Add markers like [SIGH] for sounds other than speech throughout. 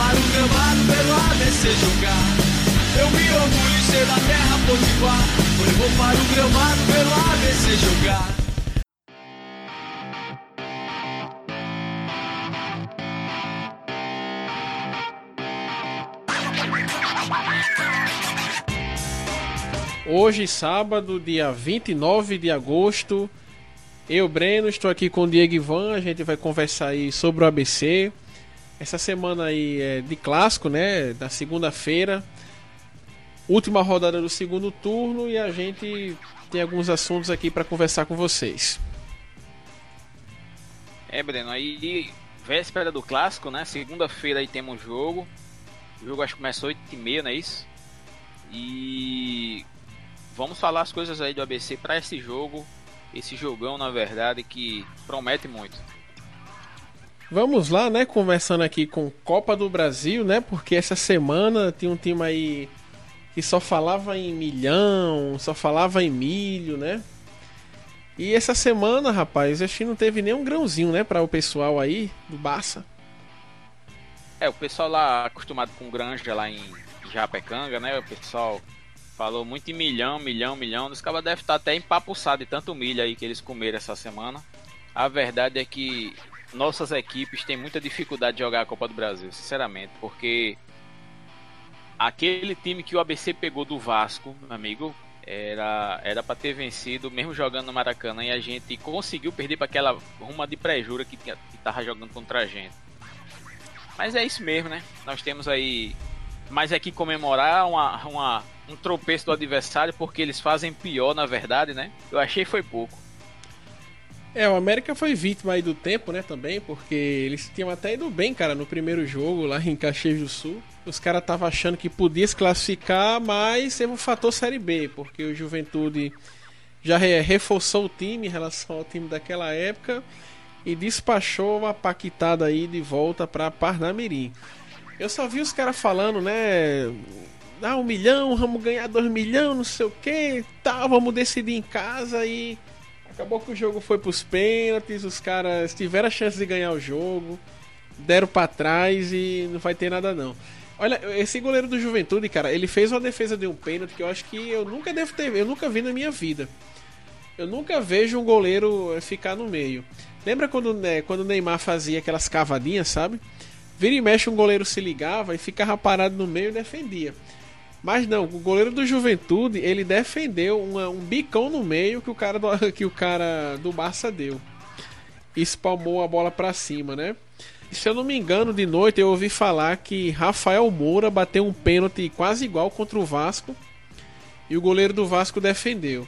para o gramado pelo ABC jogar. Eu me orgulho em ser da terra potiguar. Eu vou para o gramado pelo ABC jogar. Hoje, sábado, dia 29 de agosto, eu, Breno, estou aqui com o Diego Ivan, a gente vai conversar aí sobre o ABC. Essa semana aí é de clássico, né? Da segunda-feira, última rodada do segundo turno e a gente tem alguns assuntos aqui para conversar com vocês. É, Breno, aí véspera do clássico, né? Segunda-feira aí temos jogo. O jogo acho que começa 8h30, não é isso? E vamos falar as coisas aí do ABC para esse jogo, esse jogão na verdade que promete muito. Vamos lá, né? Conversando aqui com Copa do Brasil, né? Porque essa semana tinha um time aí que só falava em milhão, só falava em milho, né? E essa semana, rapaz, acho que não teve nenhum grãozinho, né, para o pessoal aí do Barça. É, o pessoal lá acostumado com granja lá em Japecanga, né? O pessoal Falou muito em milhão, milhão, milhão. Os caras devem estar até empapuçados de tanto milho aí que eles comeram essa semana. A verdade é que nossas equipes têm muita dificuldade de jogar a Copa do Brasil, sinceramente, porque aquele time que o ABC pegou do Vasco, meu amigo, era era para ter vencido mesmo jogando no Maracanã e a gente conseguiu perder para aquela ruma de pré-jura que, que tava jogando contra a gente. Mas é isso mesmo, né? Nós temos aí mais aqui comemorar uma, uma um tropeço do adversário, porque eles fazem pior, na verdade, né? Eu achei foi pouco. É, o América foi vítima aí do tempo, né, também, porque eles tinham até ido bem, cara, no primeiro jogo lá em Caxias do Sul. Os caras estavam achando que podia se classificar, mas teve um fator Série B, porque o Juventude já reforçou o time em relação ao time daquela época e despachou uma paquitada aí de volta para Parnamirim. Eu só vi os caras falando, né? ah, um milhão, vamos ganhar dois milhões, não sei o que, tal, vamos decidir em casa e acabou que o jogo foi pros pênaltis, os caras tiveram a chance de ganhar o jogo, deram para trás e não vai ter nada não. Olha, esse goleiro do Juventude, cara, ele fez uma defesa de um pênalti que eu acho que eu nunca devo ter, eu nunca vi na minha vida. Eu nunca vejo um goleiro eh, ficar no meio. Lembra quando, né, quando o Neymar fazia aquelas cavadinhas, sabe? Vira e mexe um goleiro se ligava e ficava parado no meio e defendia. Mas não, o goleiro do Juventude, ele defendeu uma, um bicão no meio que o cara do, [LAUGHS] que o cara do Barça deu. E espalmou a bola para cima, né? E se eu não me engano, de noite eu ouvi falar que Rafael Moura bateu um pênalti quase igual contra o Vasco. E o goleiro do Vasco defendeu.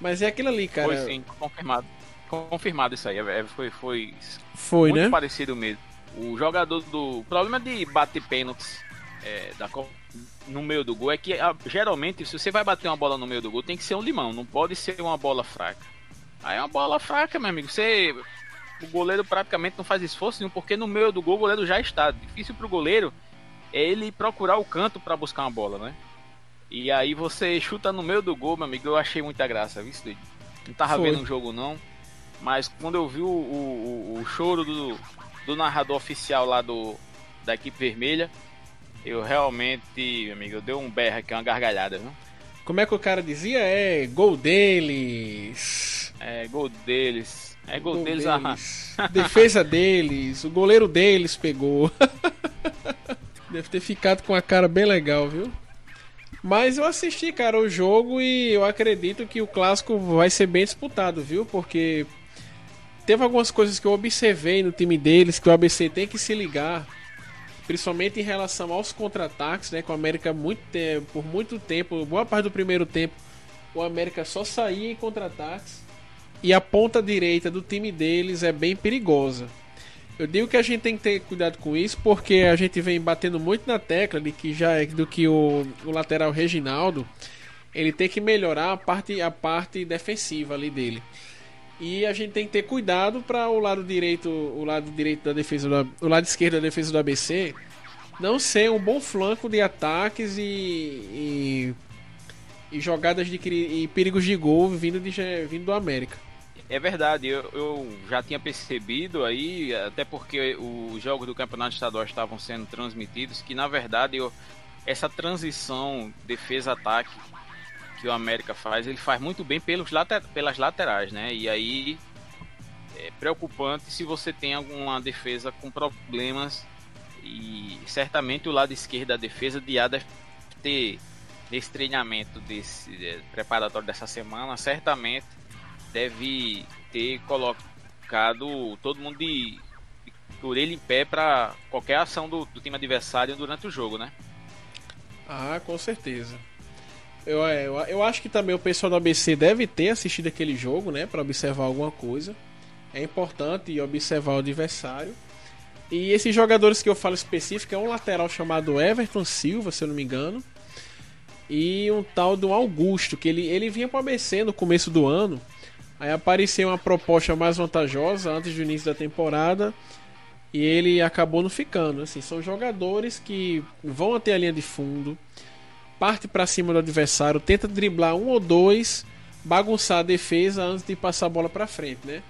Mas é aquilo ali, cara. Foi sim, confirmado. Confirmado isso aí. É, foi, foi, foi muito né? parecido mesmo. O jogador do. O problema de bater pênaltis é, da Copa no meio do gol é que geralmente se você vai bater uma bola no meio do gol tem que ser um limão, não pode ser uma bola fraca. Aí é uma bola fraca, meu amigo. Você o goleiro praticamente não faz esforço nenhum porque no meio do gol o goleiro já está. Difícil pro goleiro é ele procurar o canto para buscar uma bola, né? E aí você chuta no meio do gol, meu amigo. Eu achei muita graça, viu? Não tava Foi. vendo o jogo não, mas quando eu vi o, o, o choro do, do narrador oficial lá do da equipe vermelha, eu realmente, amigo, eu dei um berro aqui, uma gargalhada, viu? Como é que o cara dizia? É gol deles. É gol deles. É gol, gol deles. deles. Defesa deles. O goleiro deles pegou. [LAUGHS] Deve ter ficado com a cara bem legal, viu? Mas eu assisti, cara, o jogo e eu acredito que o clássico vai ser bem disputado, viu? Porque teve algumas coisas que eu observei no time deles que o ABC tem que se ligar principalmente em relação aos contra-ataques, né? Com o América muito tempo, por muito tempo, boa parte do primeiro tempo, o América só saía em contra-ataques e a ponta direita do time deles é bem perigosa. Eu digo que a gente tem que ter cuidado com isso porque a gente vem batendo muito na tecla de que já é do que o, o lateral Reginaldo ele tem que melhorar a parte a parte defensiva ali dele. E a gente tem que ter cuidado para o lado direito, o lado direito da defesa, do, o lado esquerdo da defesa do ABC não ser um bom flanco de ataques e, e, e jogadas de e perigos de gol vindo, de, vindo do América. É verdade, eu, eu, já tinha percebido aí, até porque os jogos do Campeonato Estadual estavam sendo transmitidos, que na verdade eu, essa transição defesa-ataque que o América faz, ele faz muito bem pelos later, pelas laterais, né? E aí é preocupante se você tem alguma defesa com problemas e certamente o lado esquerdo da defesa de A deve ter nesse treinamento desse é, preparatório dessa semana, certamente deve ter colocado todo mundo de, de orelha em pé para qualquer ação do, do, time adversário durante o jogo, né? Ah, com certeza. Eu, é, eu, eu acho que também o pessoal do ABC deve ter assistido aquele jogo, né, para observar alguma coisa. É importante observar o adversário. E esses jogadores que eu falo específico é um lateral chamado Everton Silva, se eu não me engano, e um tal do Augusto, que ele, ele vinha para o ABC no começo do ano. Aí apareceu uma proposta mais vantajosa antes do início da temporada e ele acabou não ficando. Assim, são jogadores que vão até a linha de fundo, parte para cima do adversário, tenta driblar um ou dois, bagunçar a defesa antes de passar a bola para frente, né?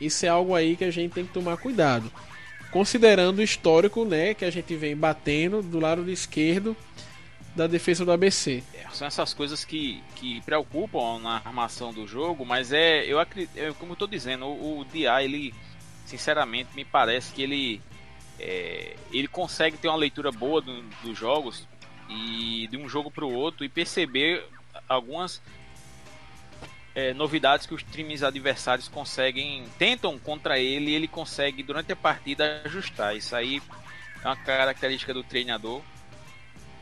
Isso é algo aí que a gente tem que tomar cuidado. Considerando o histórico, né, que a gente vem batendo do lado esquerdo da defesa do ABC. É, são essas coisas que, que preocupam na armação do jogo, mas é, eu acredito, é, como eu tô dizendo, o, o ele, sinceramente, me parece que ele, é, ele consegue ter uma leitura boa do, dos jogos e de um jogo para o outro e perceber algumas é, novidades que os times adversários conseguem, tentam contra ele e ele consegue durante a partida ajustar. Isso aí é uma característica do treinador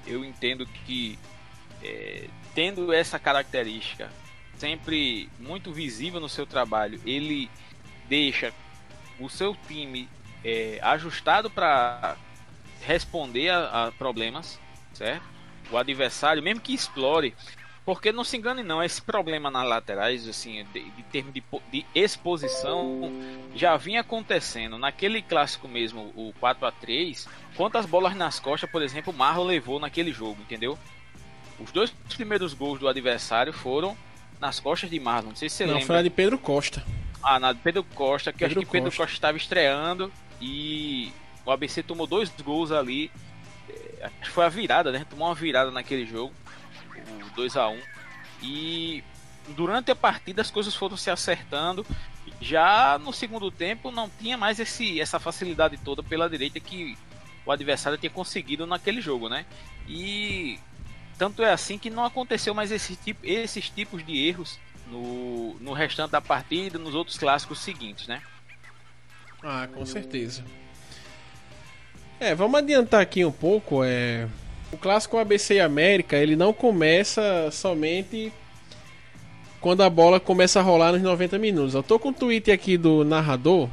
eu entendo que é, tendo essa característica sempre muito visível no seu trabalho, ele deixa o seu time é, ajustado para responder a, a, problemas, certo? O adversário, mesmo que explore, porque não se engane não, esse problema nas laterais, assim, de, de termos de, de, exposição, já vinha acontecendo. Naquele clássico mesmo, o 4 a 3 quantas bolas nas costas, por exemplo, o Marlon levou naquele jogo, entendeu? Os dois primeiros gols do adversário foram nas costas de Marlon. Não sei se você não, lembra. foi na de Pedro Costa. Ah, na de Pedro Costa, que Pedro acho que Pedro Costa estava estreando e o ABC tomou dois gols ali. Foi a virada, né? Tomou uma virada naquele jogo. 2 a 1 E durante a partida as coisas foram se acertando. Já no segundo tempo não tinha mais esse, essa facilidade toda pela direita que o adversário tinha conseguido naquele jogo, né? E tanto é assim que não aconteceu mais esse tipo, esses tipos de erros no, no restante da partida, nos outros clássicos seguintes, né? Ah, com certeza. É, vamos adiantar aqui um pouco. É, o clássico ABC América, ele não começa somente quando a bola começa a rolar nos 90 minutos. Eu tô com um tweet aqui do narrador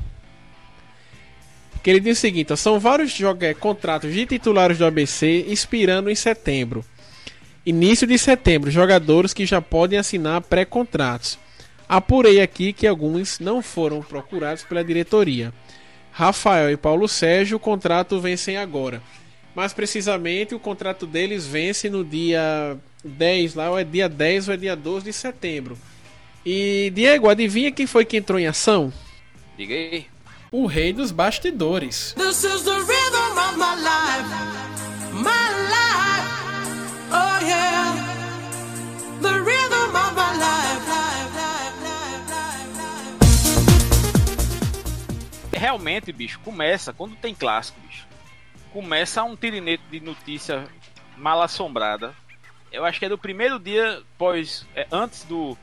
que ele diz o seguinte: são vários é, contratos de titulares do ABC expirando em setembro. Início de setembro, jogadores que já podem assinar pré-contratos. Apurei aqui que alguns não foram procurados pela diretoria. Rafael e Paulo Sérgio, o contrato vencem agora. Mais precisamente, o contrato deles vence no dia 10, lá ou é dia 10 ou é dia 12 de setembro. E Diego, adivinha quem foi que entrou em ação? Diga aí. O rei dos bastidores. This is the Realmente, bicho, começa quando tem clássico, bicho começa um tirinete de notícia mal assombrada. Eu acho que é do primeiro dia pós, é, antes do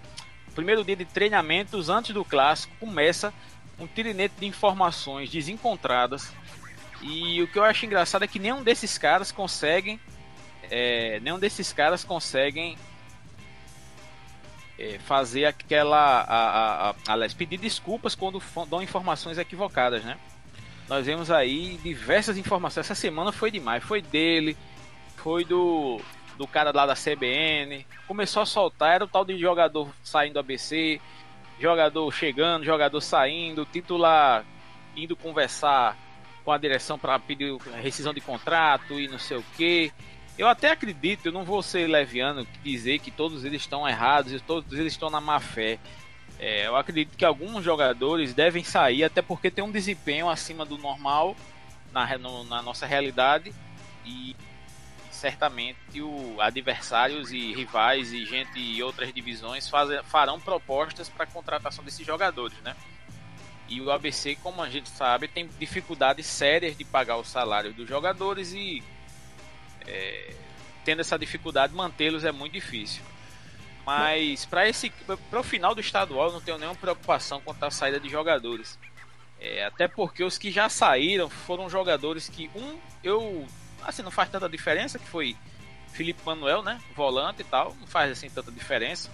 primeiro dia de treinamentos, antes do clássico, começa um tirinete de informações desencontradas. E o que eu acho engraçado é que nenhum desses caras conseguem, é, nenhum desses caras conseguem é, fazer aquela, a, a, aliás, pedir desculpas quando dão informações equivocadas, né? nós vemos aí diversas informações. Essa semana foi demais. Foi dele, foi do, do cara lá da CBN. Começou a soltar, era o tal de jogador saindo do ABC, jogador chegando, jogador saindo, titular indo conversar com a direção para pedir rescisão de contrato e não sei o que. Eu até acredito, eu não vou ser leviano dizer que todos eles estão errados e todos eles estão na má fé. É, eu acredito que alguns jogadores devem sair, até porque tem um desempenho acima do normal na, no, na nossa realidade e certamente o adversários e rivais e gente e outras divisões faz, farão propostas para a contratação desses jogadores, né? E o ABC, como a gente sabe, tem dificuldades sérias de pagar o salário dos jogadores e é, tendo essa dificuldade mantê-los é muito difícil. Mas para esse para o final do estadual não tenho nenhuma preocupação quanto à saída de jogadores. É, até porque os que já saíram foram jogadores que um eu assim não faz tanta diferença que foi Felipe Manuel, né, volante e tal, não faz assim tanta diferença.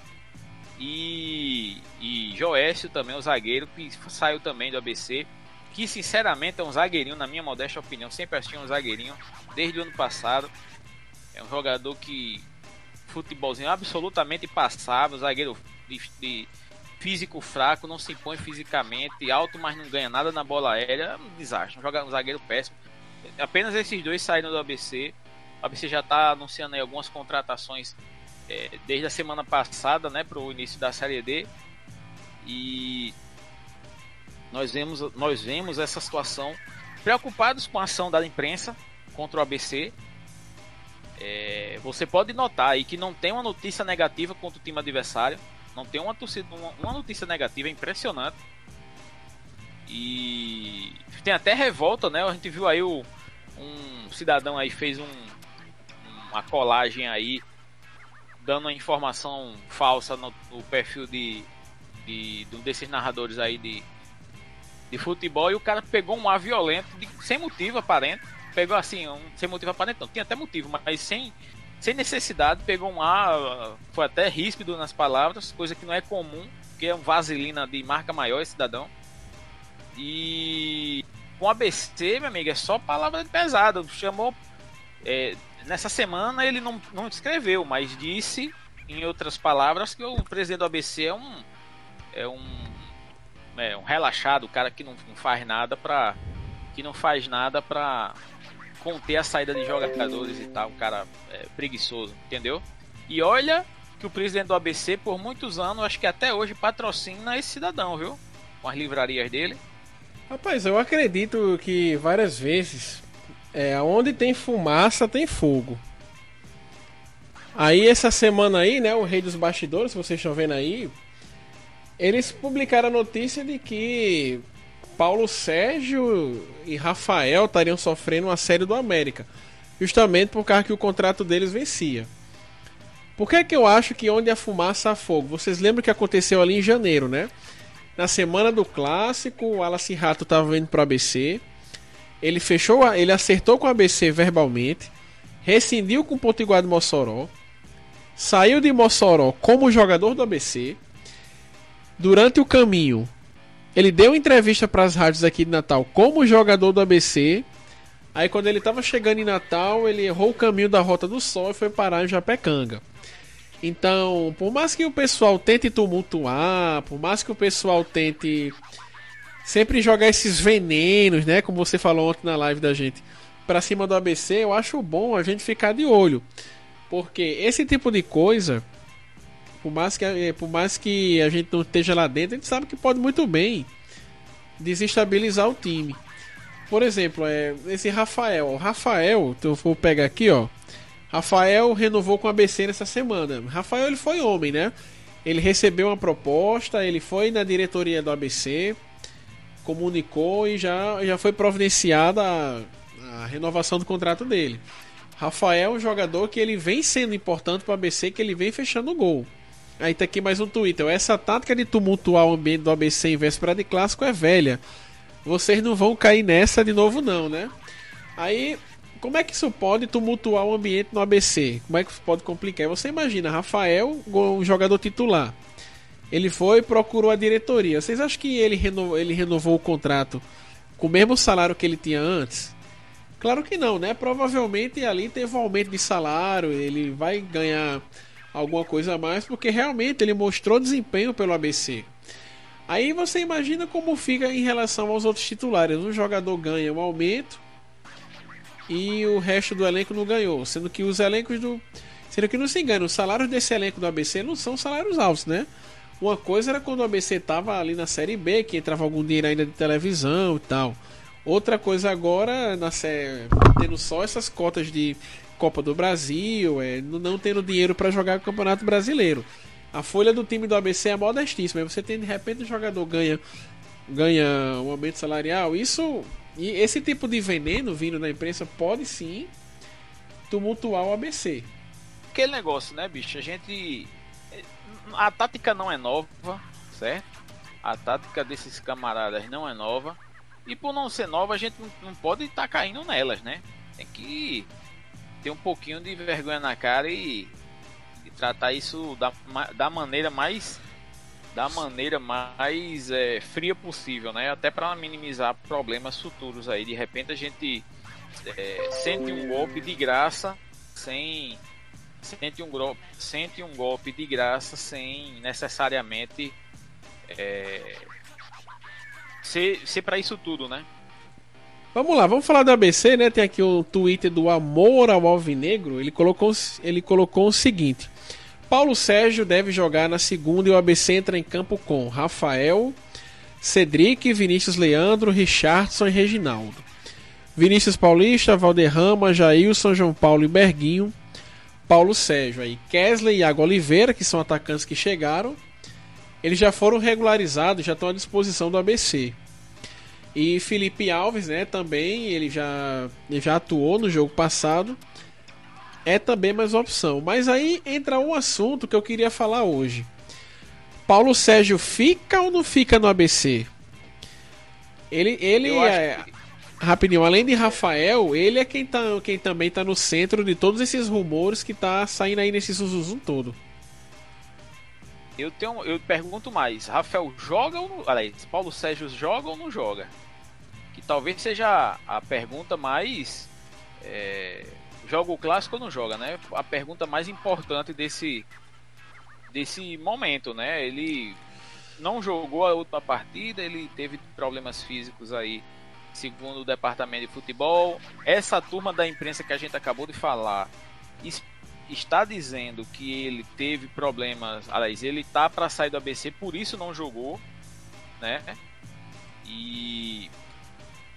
E e Joécio também, o zagueiro que saiu também do ABC, que sinceramente é um zagueirinho na minha modesta opinião, sempre achei um zagueirinho desde o ano passado. É um jogador que futebolzinho absolutamente passável, zagueiro de, de, físico fraco, não se impõe fisicamente, alto, mas não ganha nada na bola aérea, é um desastre, um, um zagueiro péssimo. Apenas esses dois saíram do ABC. O ABC já está anunciando aí algumas contratações é, desde a semana passada, né, para o início da Série D. E nós vemos, nós vemos essa situação preocupados com a ação da imprensa contra o ABC, é, você pode notar aí que não tem uma notícia negativa contra o time adversário. Não tem uma, torcida, uma, uma notícia negativa, é impressionante. E tem até revolta, né? A gente viu aí o, um cidadão aí fez um, uma colagem aí dando uma informação falsa no, no perfil de, de, de um desses narradores aí de, de futebol e o cara pegou um ar violento de, sem motivo aparente pegou assim, um, sem motivo aparente, não, tinha até motivo, mas sem, sem necessidade, pegou um ar, foi até ríspido nas palavras, coisa que não é comum, porque é um vaselina de marca maior cidadão. E com ABC, meu amigo, é só palavra pesada. Chamou. É, nessa semana ele não, não escreveu, mas disse, em outras palavras, que o presidente do ABC é um. É um. É um relaxado, o cara que não, não faz nada pra. Que não faz nada pra conter a saída de jogadores e tal, um cara é, preguiçoso, entendeu? E olha que o presidente do ABC, por muitos anos, acho que até hoje patrocina esse cidadão, viu? Com as livrarias dele. Rapaz, eu acredito que várias vezes, é, onde tem fumaça, tem fogo. Aí essa semana aí, né, o Rei dos Bastidores, vocês estão vendo aí, eles publicaram a notícia de que Paulo Sérgio e Rafael estariam sofrendo uma série do América. Justamente por causa que o contrato deles vencia. Por que, é que eu acho que onde a fumaça há fogo? Vocês lembram que aconteceu ali em janeiro, né? Na semana do clássico, o Alassi Rato estava vindo para o ABC. Ele fechou, ele acertou com o ABC verbalmente, rescindiu com o Potiguar de Mossoró, saiu de Mossoró como jogador do ABC. Durante o caminho, ele deu entrevista para as rádios aqui de Natal como jogador do ABC. Aí quando ele estava chegando em Natal, ele errou o caminho da Rota do Sol e foi parar em Japecanga. Então, por mais que o pessoal tente tumultuar, por mais que o pessoal tente sempre jogar esses venenos, né, como você falou ontem na live da gente, para cima do ABC, eu acho bom a gente ficar de olho. Porque esse tipo de coisa por mais que, eh, por mais que a gente não esteja lá dentro, a gente sabe que pode muito bem desestabilizar o time. Por exemplo, é, esse Rafael. O Rafael, então eu vou pegar aqui, ó. Rafael renovou com a ABC nessa semana. Rafael ele foi homem, né? Ele recebeu uma proposta, ele foi na diretoria do ABC, comunicou e já, já foi providenciada a, a renovação do contrato dele. Rafael é um jogador que ele vem sendo importante para o ABC, que ele vem fechando o gol. Aí tá aqui mais um Twitter. Essa tática de tumultuar o ambiente do ABC em véspera de clássico é velha. Vocês não vão cair nessa de novo, não, né? Aí, como é que isso pode tumultuar o ambiente no ABC? Como é que isso pode complicar? Você imagina, Rafael, um jogador titular. Ele foi procurou a diretoria. Vocês acham que ele renovou, ele renovou o contrato com o mesmo salário que ele tinha antes? Claro que não, né? Provavelmente ali teve um aumento de salário, ele vai ganhar alguma coisa a mais, porque realmente ele mostrou desempenho pelo ABC. Aí você imagina como fica em relação aos outros titulares. Um jogador ganha um aumento e o resto do elenco não ganhou, sendo que os elencos do sendo que não se engana, os salários desse elenco do ABC não são salários altos, né? Uma coisa era quando o ABC tava ali na Série B, que entrava algum dinheiro ainda de televisão e tal. Outra coisa agora, na série, tendo só essas cotas de Copa do Brasil, é, não tendo dinheiro para jogar o Campeonato Brasileiro. A folha do time do ABC é modestíssima. Você tem de repente o jogador ganha ganha um aumento salarial. Isso e esse tipo de veneno vindo da imprensa pode sim tumultuar o ABC. Aquele negócio, né, bicho? A gente a tática não é nova, certo? A tática desses camaradas não é nova. E por não ser nova, a gente não, pode estar tá caindo nelas, né? Tem que ter um pouquinho de vergonha na cara e, e tratar isso da, da maneira mais da maneira mais é, fria possível, né? Até para minimizar problemas futuros aí. De repente a gente é, sente um golpe de graça sem sente um, sente um golpe de graça sem necessariamente é, ser, ser para isso tudo, né? Vamos lá, vamos falar do ABC, né? Tem aqui o Twitter do Amor ao Alvinegro. Ele colocou, ele colocou o seguinte: Paulo Sérgio deve jogar na segunda e o ABC entra em campo com Rafael, Cedric, Vinícius Leandro, Richardson e Reginaldo. Vinícius Paulista, Valderrama, Jailson, João Paulo e Berguinho. Paulo Sérgio aí, Kesley e Iago Oliveira, que são atacantes que chegaram. Eles já foram regularizados, já estão à disposição do ABC. E Felipe Alves, né, também, ele já, ele já atuou no jogo passado. É também mais uma opção. Mas aí entra um assunto que eu queria falar hoje. Paulo Sérgio fica ou não fica no ABC? Ele, ele é, que... Rapidinho, além de Rafael, ele é quem, tá, quem também tá no centro de todos esses rumores que tá saindo aí nesse Zuzuzum todo. Eu tenho, eu pergunto mais, Rafael joga ou não, aliás, Paulo Sérgio joga ou não joga? Que talvez seja a pergunta mais é, joga o clássico ou não joga, né? A pergunta mais importante desse desse momento, né? Ele não jogou a última partida, ele teve problemas físicos aí segundo o departamento de futebol. Essa turma da imprensa que a gente acabou de falar está dizendo que ele teve problemas. Aliás, ele tá para sair do ABC, por isso não jogou, né? E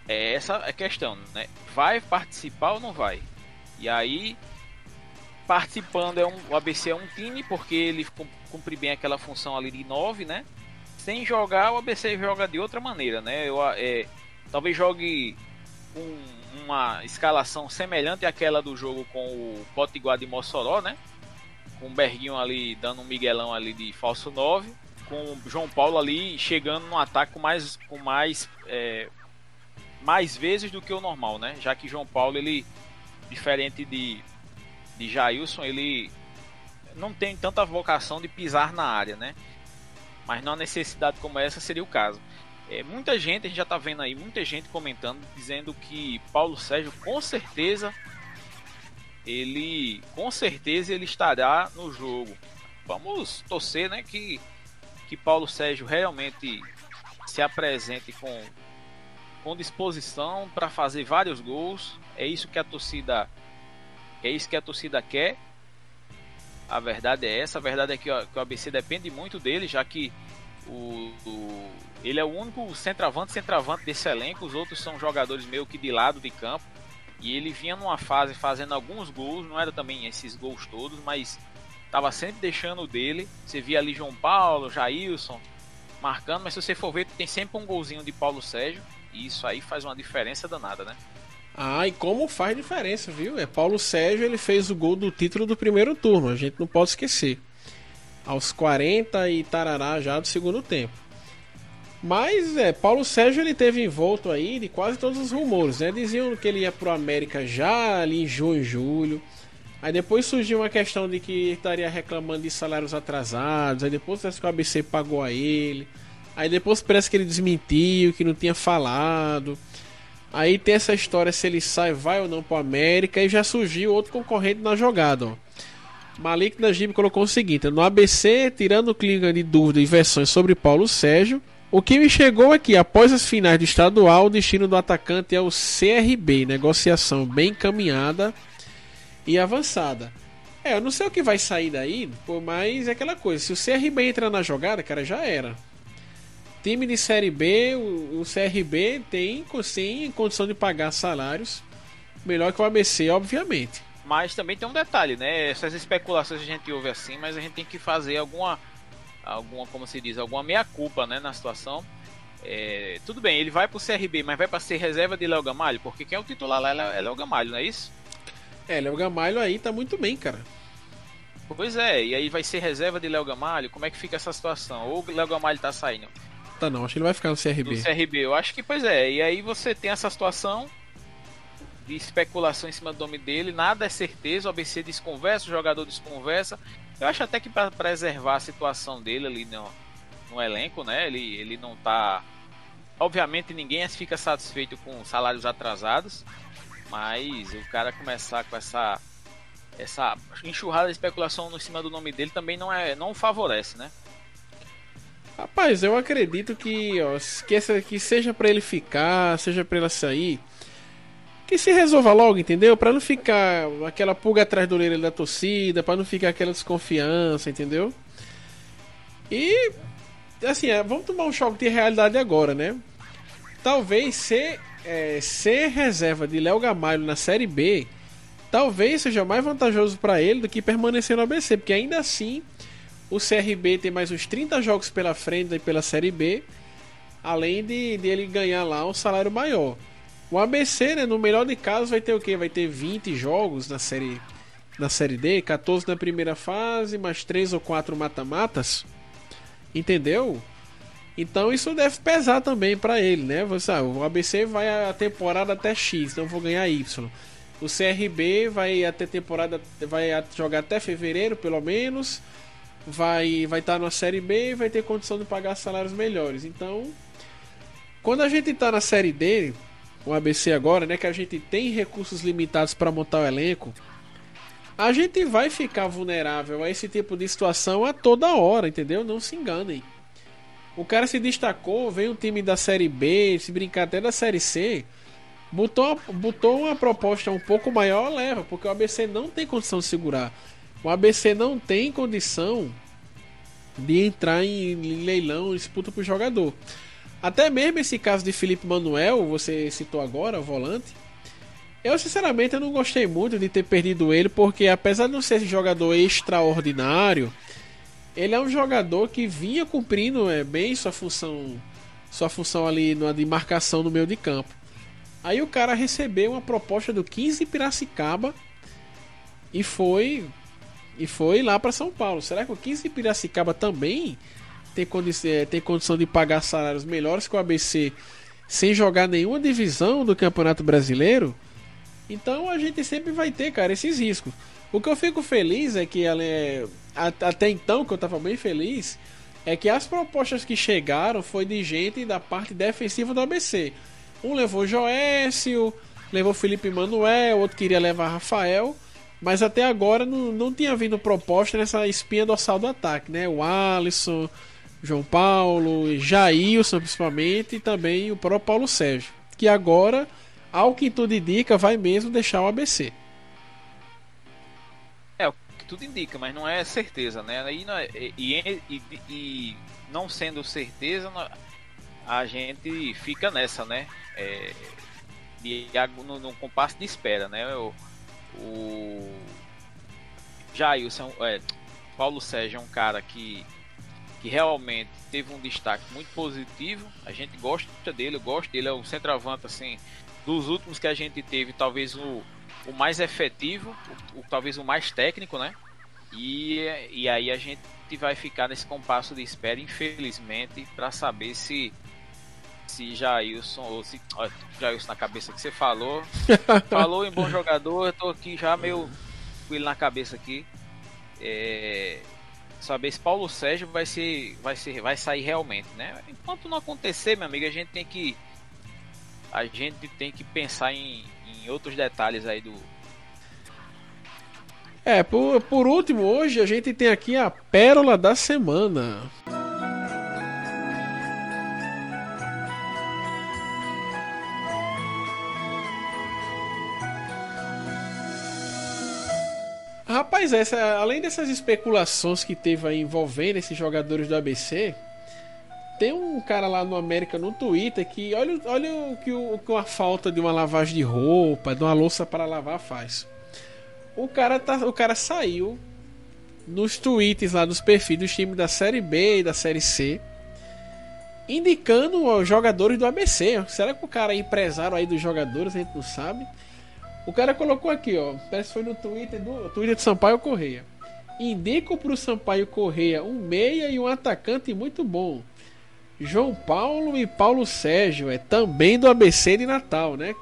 é essa a questão, né? Vai participar ou não vai? E aí, participando é um, o ABC é um time porque ele cumpre bem aquela função ali de 9, né? Sem jogar, o ABC joga de outra maneira, né? Eu, é, talvez jogue com uma escalação semelhante àquela do jogo com o Potiguar de Mossoró, né? Com o Berguinho ali dando um miguelão ali de falso 9, com o João Paulo ali chegando no ataque com mais, com mais, é, mais vezes do que o normal, né? Já que João Paulo, ele, diferente de, de Jailson, ele não tem tanta vocação de pisar na área, né? Mas numa necessidade como essa seria o caso. É, muita gente, a gente já está vendo aí, muita gente comentando, dizendo que Paulo Sérgio com certeza ele com certeza ele estará no jogo. Vamos torcer, né, que que Paulo Sérgio realmente se apresente com com disposição para fazer vários gols. É isso que a torcida é isso que a torcida quer. A verdade é essa, a verdade é que, ó, que o ABC depende muito dele, já que o, o, ele é o único centroavante centroavante desse elenco, os outros são jogadores meio que de lado de campo. E ele vinha numa fase fazendo alguns gols, não era também esses gols todos, mas estava sempre deixando dele. Você via ali João Paulo, Jailson marcando, mas se você for ver, tem sempre um golzinho de Paulo Sérgio. E isso aí faz uma diferença danada, né? Ah, e como faz diferença, viu? É Paulo Sérgio, ele fez o gol do título do primeiro turno, a gente não pode esquecer aos 40 e tarará já do segundo tempo. Mas é, Paulo Sérgio ele teve envolto aí de quase todos os rumores, né? Diziam que ele ia pro América já ali em junho, julho. Aí depois surgiu uma questão de que estaria reclamando de salários atrasados. Aí depois o ABC pagou a ele. Aí depois parece que ele desmentiu, que não tinha falado. Aí tem essa história se ele sai, vai ou não pro América. E já surgiu outro concorrente na jogada, ó. Malik Najib colocou o seguinte: no ABC, tirando o clima de dúvida e versões sobre Paulo Sérgio, o que me chegou é que, após as finais do estadual, o destino do atacante é o CRB, negociação bem encaminhada e avançada. É, eu não sei o que vai sair daí, mas é aquela coisa. Se o CRB entrar na jogada, cara, já era. Time de Série B, o, o CRB tem sim condição de pagar salários melhor que o ABC, obviamente. Mas também tem um detalhe, né? Essas especulações a gente ouve assim, mas a gente tem que fazer alguma, alguma como se diz, alguma meia-culpa né, na situação. É, tudo bem, ele vai pro CRB, mas vai para ser reserva de Léo Gamalho? Porque quem é o titular lá é Léo Gamalho, não é isso? É, Léo Gamalho aí tá muito bem, cara. Pois é, e aí vai ser reserva de Léo Gamalho? Como é que fica essa situação? Ou o Léo Gamalho tá saindo? Tá não, acho que ele vai ficar no CRB. No CRB, eu acho que, pois é. E aí você tem essa situação de especulação em cima do nome dele, nada é certeza, o ABC desconversa, o jogador desconversa. Eu acho até que para preservar a situação dele ali no, no elenco, né? Ele, ele não tá. Obviamente ninguém fica satisfeito com salários atrasados, mas o cara começar com essa essa enxurrada de especulação em cima do nome dele também não é não favorece, né? Rapaz, eu acredito que, ó, que, essa, que seja para ele ficar, seja para ele sair, que se resolva logo, entendeu? Para não ficar aquela pulga atrás do orelha da torcida, para não ficar aquela desconfiança, entendeu? E assim, é, vamos tomar um choque de realidade agora, né? Talvez ser, é, ser reserva de Léo Gamalho na Série B, talvez seja mais vantajoso para ele do que permanecer no ABC, porque ainda assim o CRB tem mais uns 30 jogos pela frente pela Série B, além de, de ele ganhar lá um salário maior. O ABC, né, no melhor de casos, vai ter o quê? Vai ter 20 jogos na série, na série D, 14 na primeira fase, mais 3 ou 4 mata-matas. Entendeu? Então isso deve pesar também para ele, né? Você, ah, o ABC vai a temporada até X, então vou ganhar Y. O CRB vai até temporada vai jogar até fevereiro, pelo menos. Vai vai estar tá na série B e vai ter condição de pagar salários melhores. Então, quando a gente está na série D, o ABC agora, né, que a gente tem recursos limitados para montar o elenco, a gente vai ficar vulnerável a esse tipo de situação a toda hora, entendeu? Não se enganem. O cara se destacou, vem um time da Série B, se brincar até da Série C, botou, botou uma proposta um pouco maior, leva, porque o ABC não tem condição de segurar. O ABC não tem condição de entrar em leilão, disputa pro jogador. Até mesmo esse caso de Felipe Manuel, você citou agora, o volante. Eu sinceramente eu não gostei muito de ter perdido ele, porque apesar de não ser esse jogador extraordinário, ele é um jogador que vinha cumprindo é, bem sua função, sua função ali na de marcação no meio de campo. Aí o cara recebeu uma proposta do 15 Piracicaba e foi e foi lá para São Paulo. Será que o 15 Piracicaba também tem, condição, é, tem condição de pagar salários melhores que o ABC sem jogar nenhuma divisão do Campeonato Brasileiro, então a gente sempre vai ter, cara, esses riscos. O que eu fico feliz é que é, até então que eu estava bem feliz é que as propostas que chegaram foi de gente da parte defensiva do ABC. Um levou Joécio, levou Felipe Manuel, outro queria levar Rafael, mas até agora não, não tinha vindo proposta nessa espinha dorsal do ataque, né? O Alisson, João Paulo, Jailson principalmente e também o próprio Paulo Sérgio, que agora, ao que tudo indica, vai mesmo deixar o ABC. É, o que tudo indica, mas não é certeza, né? E, e, e, e não sendo certeza, a gente fica nessa, né? É, e no, no compasso de espera, né? O, o Jailson, é, Paulo Sérgio é um cara que que realmente teve um destaque muito positivo. A gente gosta dele, eu gosto dele, é o centroavante assim dos últimos que a gente teve, talvez o, o mais efetivo, o, o, talvez o mais técnico, né? E, e aí a gente vai ficar nesse compasso de espera, infelizmente, para saber se se Jailson ou se ó, Jailson na cabeça que você falou, [LAUGHS] falou em bom jogador, eu tô aqui já meio com ele na cabeça aqui. É, saber se Paulo Sérgio vai ser, vai ser, vai sair realmente, né? Enquanto não acontecer, meu amigo, a gente tem que a gente tem que pensar em, em outros detalhes aí do É, por, por último, hoje a gente tem aqui a pérola da semana. Rapaz, essa, além dessas especulações que teve aí envolvendo esses jogadores do ABC, tem um cara lá no América no Twitter que olha, olha o que o, que a falta de uma lavagem de roupa, de uma louça para lavar faz. O cara, tá, o cara saiu nos tweets lá dos perfis dos times da Série B e da Série C, indicando os jogadores do ABC. Será que o cara é empresário aí dos jogadores? A gente não sabe. O cara colocou aqui, ó. Parece que foi no Twitter do Twitter de Sampaio Correia. Indico para o Sampaio Correia um meia e um atacante muito bom. João Paulo e Paulo Sérgio, é também do ABC de Natal, né?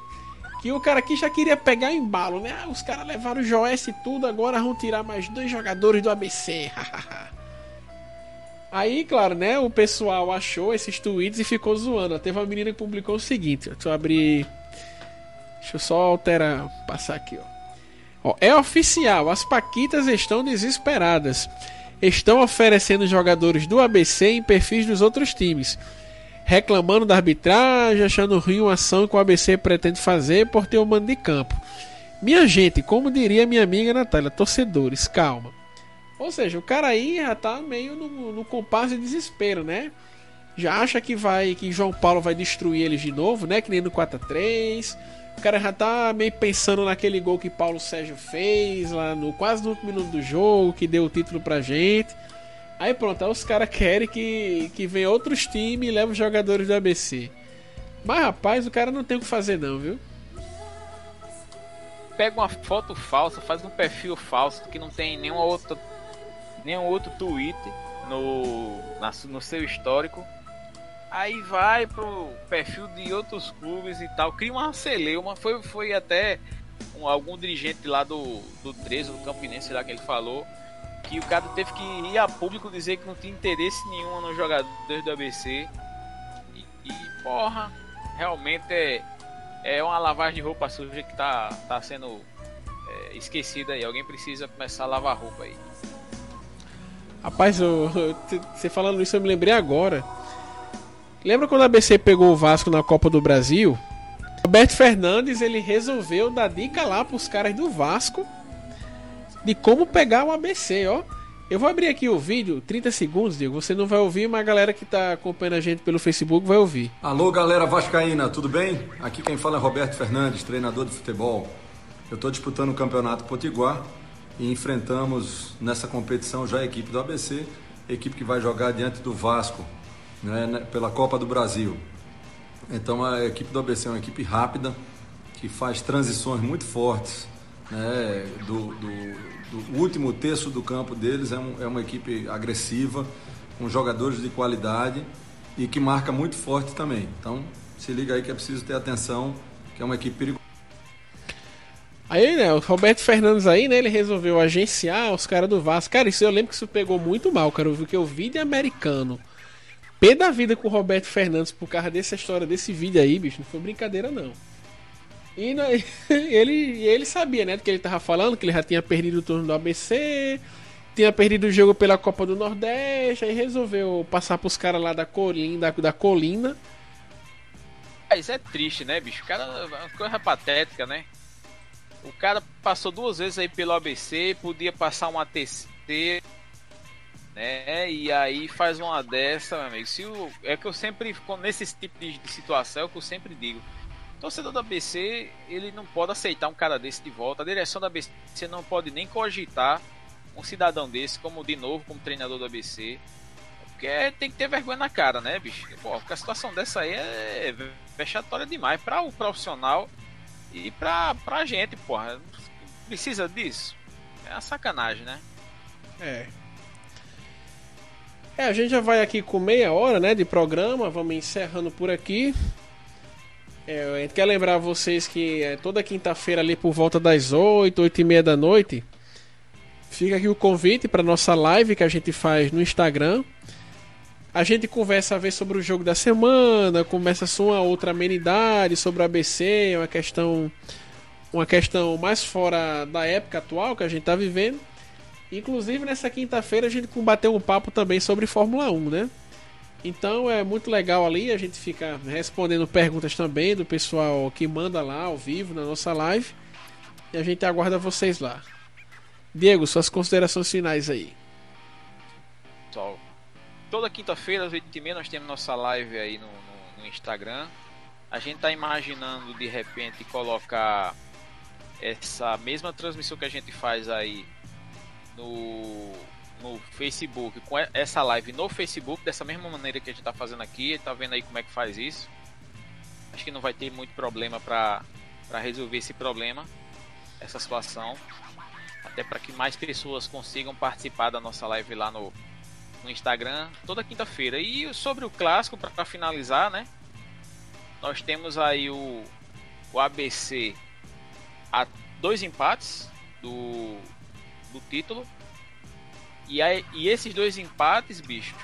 Que o cara aqui já queria pegar embalo, né? Ah, os caras levaram o Joés e tudo, agora vão tirar mais dois jogadores do ABC. [LAUGHS] Aí, claro, né? O pessoal achou esses tweets e ficou zoando. Teve uma menina que publicou o seguinte: deixa eu abrir. Deixa eu só alterar, passar aqui, ó. ó é oficial, as Paquitas estão desesperadas estão oferecendo jogadores do ABC em perfis dos outros times, reclamando da arbitragem, achando ruim uma ação que o ABC pretende fazer por ter o um mando de campo. Minha gente, como diria minha amiga Natália, torcedores, calma. Ou seja, o cara aí já tá meio no, no compasso de desespero, né? Já acha que vai que João Paulo vai destruir eles de novo, né? Que nem no 4 x 3 o cara já tá meio pensando naquele gol que Paulo Sérgio fez lá no quase no último minuto do jogo, que deu o título pra gente. Aí pronto, aí os caras querem que, que venha outros times e levem os jogadores do ABC. Mas rapaz, o cara não tem o que fazer não, viu? Pega uma foto falsa, faz um perfil falso que não tem nenhum outro, nenhum outro tweet no, na, no seu histórico Aí vai pro perfil de outros clubes e tal, cria uma celeuma. Foi, foi até um, algum dirigente lá do, do 13, do Campinense lá que ele falou, que o cara teve que ir a público dizer que não tinha interesse nenhum no jogador do ABC. E, e, porra, realmente é, é uma lavagem de roupa suja que tá, tá sendo é, esquecida aí. Alguém precisa começar a lavar roupa aí. Rapaz, você falando isso eu me lembrei agora. Lembra quando a ABC pegou o Vasco na Copa do Brasil? Roberto Fernandes ele resolveu dar dica lá pros caras do Vasco de como pegar o ABC, ó. Eu vou abrir aqui o vídeo, 30 segundos, Diego. Você não vai ouvir, mas a galera que tá acompanhando a gente pelo Facebook vai ouvir. Alô, galera vascaína, tudo bem? Aqui quem fala é Roberto Fernandes, treinador de futebol. Eu estou disputando o Campeonato Potiguar e enfrentamos nessa competição já a equipe do ABC, equipe que vai jogar diante do Vasco né, né, pela Copa do Brasil. Então a equipe do ABC é uma equipe rápida, que faz transições muito fortes. Né, do, do, do último terço do campo deles é, um, é uma equipe agressiva, com jogadores de qualidade e que marca muito forte também. Então se liga aí que é preciso ter atenção, que é uma equipe perigosa. Aí, né, o Roberto Fernandes aí, né, ele resolveu agenciar os caras do Vasco. Cara, isso eu lembro que isso pegou muito mal, cara, porque eu vi de americano pé da vida com o Roberto Fernandes por causa dessa história desse vídeo aí, bicho. Não foi brincadeira, não. E [LAUGHS] ele, ele sabia, né, do que ele tava falando, que ele já tinha perdido o turno do ABC, tinha perdido o jogo pela Copa do Nordeste, aí resolveu passar pros caras lá da colina, da, da colina. É, isso é triste, né, bicho? O cara, uma coisa patética, né? O cara passou duas vezes aí pelo ABC, podia passar uma terceira né? E aí faz uma dessa, meu amigo. Se o, é que eu sempre, nesse tipo de, de situação, é o que eu sempre digo. Torcedor da BC, ele não pode aceitar um cara desse de volta. A direção da BC não pode nem cogitar um cidadão desse, como de novo, como treinador da BC. Porque tem que ter vergonha na cara, né, bicho? Pô, porque a situação dessa aí é vexatória demais para o profissional e pra, pra gente, porra. Precisa disso? É uma sacanagem, né? É, é, a gente já vai aqui com meia hora, né, de programa, vamos encerrando por aqui. É, a gente quer lembrar vocês que é, toda quinta-feira ali por volta das 8, 8 e meia da noite, fica aqui o convite para nossa live que a gente faz no Instagram. A gente conversa a ver sobre o jogo da semana, começa a uma outra amenidade sobre o ABC, uma questão uma questão mais fora da época atual que a gente está vivendo. Inclusive nessa quinta-feira a gente combateu um papo também sobre Fórmula 1, né? Então é muito legal ali, a gente fica respondendo perguntas também do pessoal que manda lá ao vivo na nossa live. E a gente aguarda vocês lá. Diego, suas considerações finais aí. Pessoal, toda quinta-feira às 8h30 nós temos nossa live aí no, no, no Instagram. A gente tá imaginando de repente colocar essa mesma transmissão que a gente faz aí no, no Facebook, com essa live no Facebook, dessa mesma maneira que a gente tá fazendo aqui, tá vendo aí como é que faz isso. Acho que não vai ter muito problema para resolver esse problema, essa situação. Até para que mais pessoas consigam participar da nossa live lá no, no Instagram toda quinta-feira. E sobre o clássico, para finalizar, né? Nós temos aí o, o ABC a dois empates do, do título. E, aí, e esses dois empates, bicho,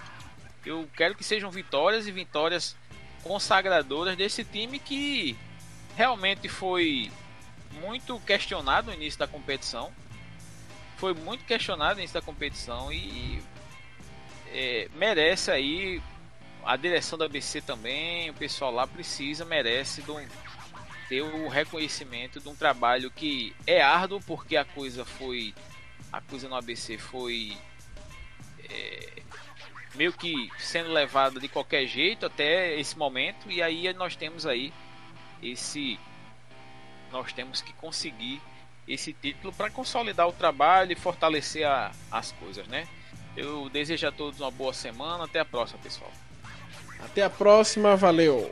eu quero que sejam vitórias e vitórias consagradoras desse time que realmente foi muito questionado no início da competição. Foi muito questionado no início da competição e é, merece aí a direção da ABC também, o pessoal lá precisa, merece um, ter o reconhecimento de um trabalho que é árduo porque a coisa foi a coisa no ABC foi é, meio que sendo levada de qualquer jeito até esse momento e aí nós temos aí esse nós temos que conseguir esse título para consolidar o trabalho e fortalecer a, as coisas, né? Eu desejo a todos uma boa semana. Até a próxima, pessoal. Até a próxima, valeu!